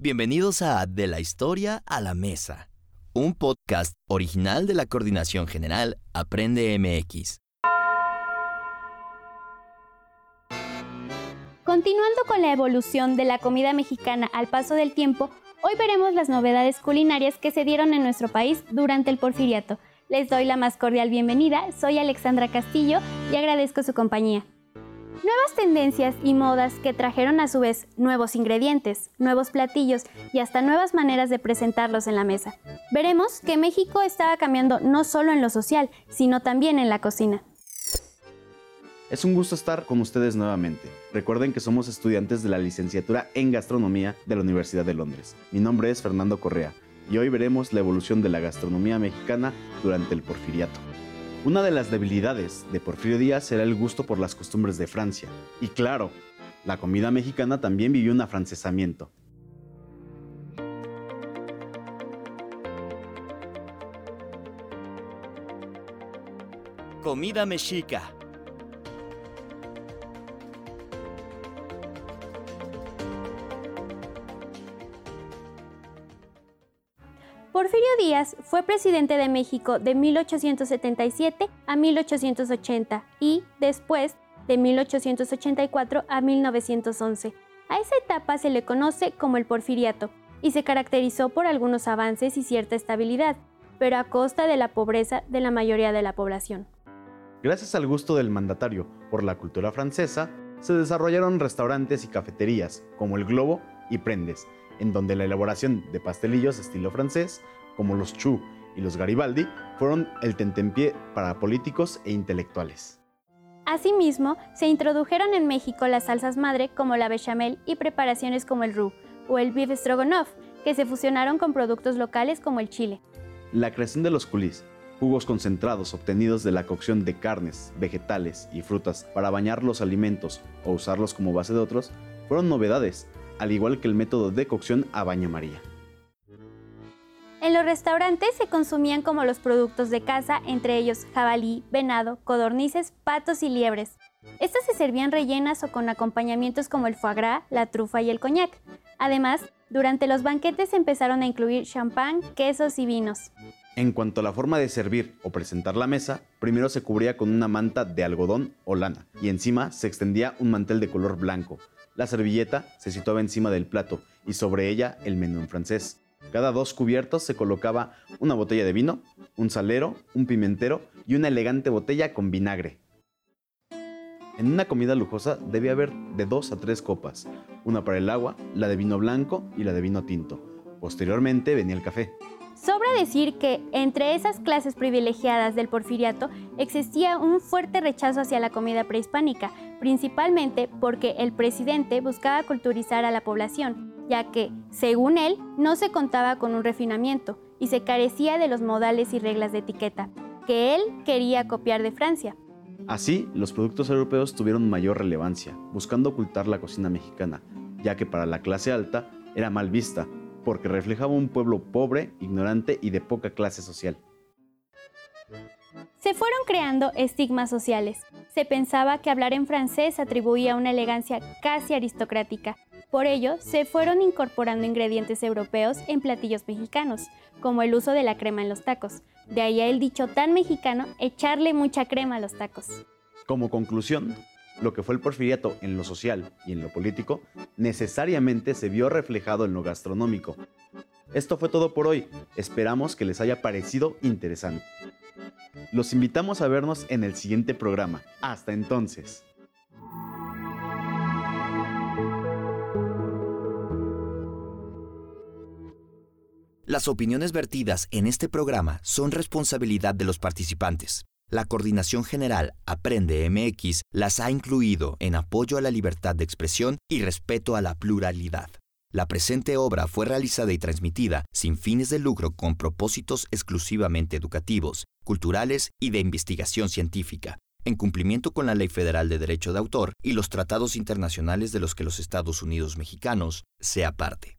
Bienvenidos a De la Historia a la Mesa, un podcast original de la Coordinación General Aprende MX. Continuando con la evolución de la comida mexicana al paso del tiempo, hoy veremos las novedades culinarias que se dieron en nuestro país durante el porfiriato. Les doy la más cordial bienvenida, soy Alexandra Castillo y agradezco su compañía. Nuevas tendencias y modas que trajeron a su vez nuevos ingredientes, nuevos platillos y hasta nuevas maneras de presentarlos en la mesa. Veremos que México estaba cambiando no solo en lo social, sino también en la cocina. Es un gusto estar con ustedes nuevamente. Recuerden que somos estudiantes de la licenciatura en gastronomía de la Universidad de Londres. Mi nombre es Fernando Correa y hoy veremos la evolución de la gastronomía mexicana durante el porfiriato. Una de las debilidades de Porfirio Díaz era el gusto por las costumbres de Francia. Y claro, la comida mexicana también vivió un afrancesamiento. Comida mexica. Porfirio Díaz fue presidente de México de 1877 a 1880 y después de 1884 a 1911. A esa etapa se le conoce como el porfiriato y se caracterizó por algunos avances y cierta estabilidad, pero a costa de la pobreza de la mayoría de la población. Gracias al gusto del mandatario por la cultura francesa, se desarrollaron restaurantes y cafeterías como el Globo y Prendes, en donde la elaboración de pastelillos estilo francés, como los Chu y los Garibaldi, fueron el tentempié para políticos e intelectuales. Asimismo, se introdujeron en México las salsas madre como la bechamel y preparaciones como el roux o el beef stroganoff, que se fusionaron con productos locales como el chile. La creación de los culís, jugos concentrados obtenidos de la cocción de carnes, vegetales y frutas para bañar los alimentos o usarlos como base de otros, fueron novedades al igual que el método de cocción a baño María. En los restaurantes se consumían como los productos de caza, entre ellos jabalí, venado, codornices, patos y liebres. Estas se servían rellenas o con acompañamientos como el foie gras, la trufa y el coñac. Además, durante los banquetes se empezaron a incluir champán, quesos y vinos. En cuanto a la forma de servir o presentar la mesa, primero se cubría con una manta de algodón o lana y encima se extendía un mantel de color blanco, la servilleta se situaba encima del plato y sobre ella el menú en francés. Cada dos cubiertos se colocaba una botella de vino, un salero, un pimentero y una elegante botella con vinagre. En una comida lujosa debía haber de dos a tres copas, una para el agua, la de vino blanco y la de vino tinto. Posteriormente venía el café. Sobra decir que entre esas clases privilegiadas del porfiriato existía un fuerte rechazo hacia la comida prehispánica, principalmente porque el presidente buscaba culturizar a la población, ya que, según él, no se contaba con un refinamiento y se carecía de los modales y reglas de etiqueta, que él quería copiar de Francia. Así, los productos europeos tuvieron mayor relevancia, buscando ocultar la cocina mexicana, ya que para la clase alta era mal vista, porque reflejaba un pueblo pobre, ignorante y de poca clase social. Se fueron creando estigmas sociales. Se pensaba que hablar en francés atribuía una elegancia casi aristocrática. Por ello, se fueron incorporando ingredientes europeos en platillos mexicanos, como el uso de la crema en los tacos. De ahí el dicho tan mexicano, echarle mucha crema a los tacos. Como conclusión, lo que fue el porfiriato en lo social y en lo político, necesariamente se vio reflejado en lo gastronómico. Esto fue todo por hoy, esperamos que les haya parecido interesante. Los invitamos a vernos en el siguiente programa. Hasta entonces. Las opiniones vertidas en este programa son responsabilidad de los participantes. La Coordinación General Aprende MX las ha incluido en apoyo a la libertad de expresión y respeto a la pluralidad. La presente obra fue realizada y transmitida sin fines de lucro con propósitos exclusivamente educativos, culturales y de investigación científica, en cumplimiento con la Ley Federal de Derecho de Autor y los tratados internacionales de los que los Estados Unidos mexicanos sea parte.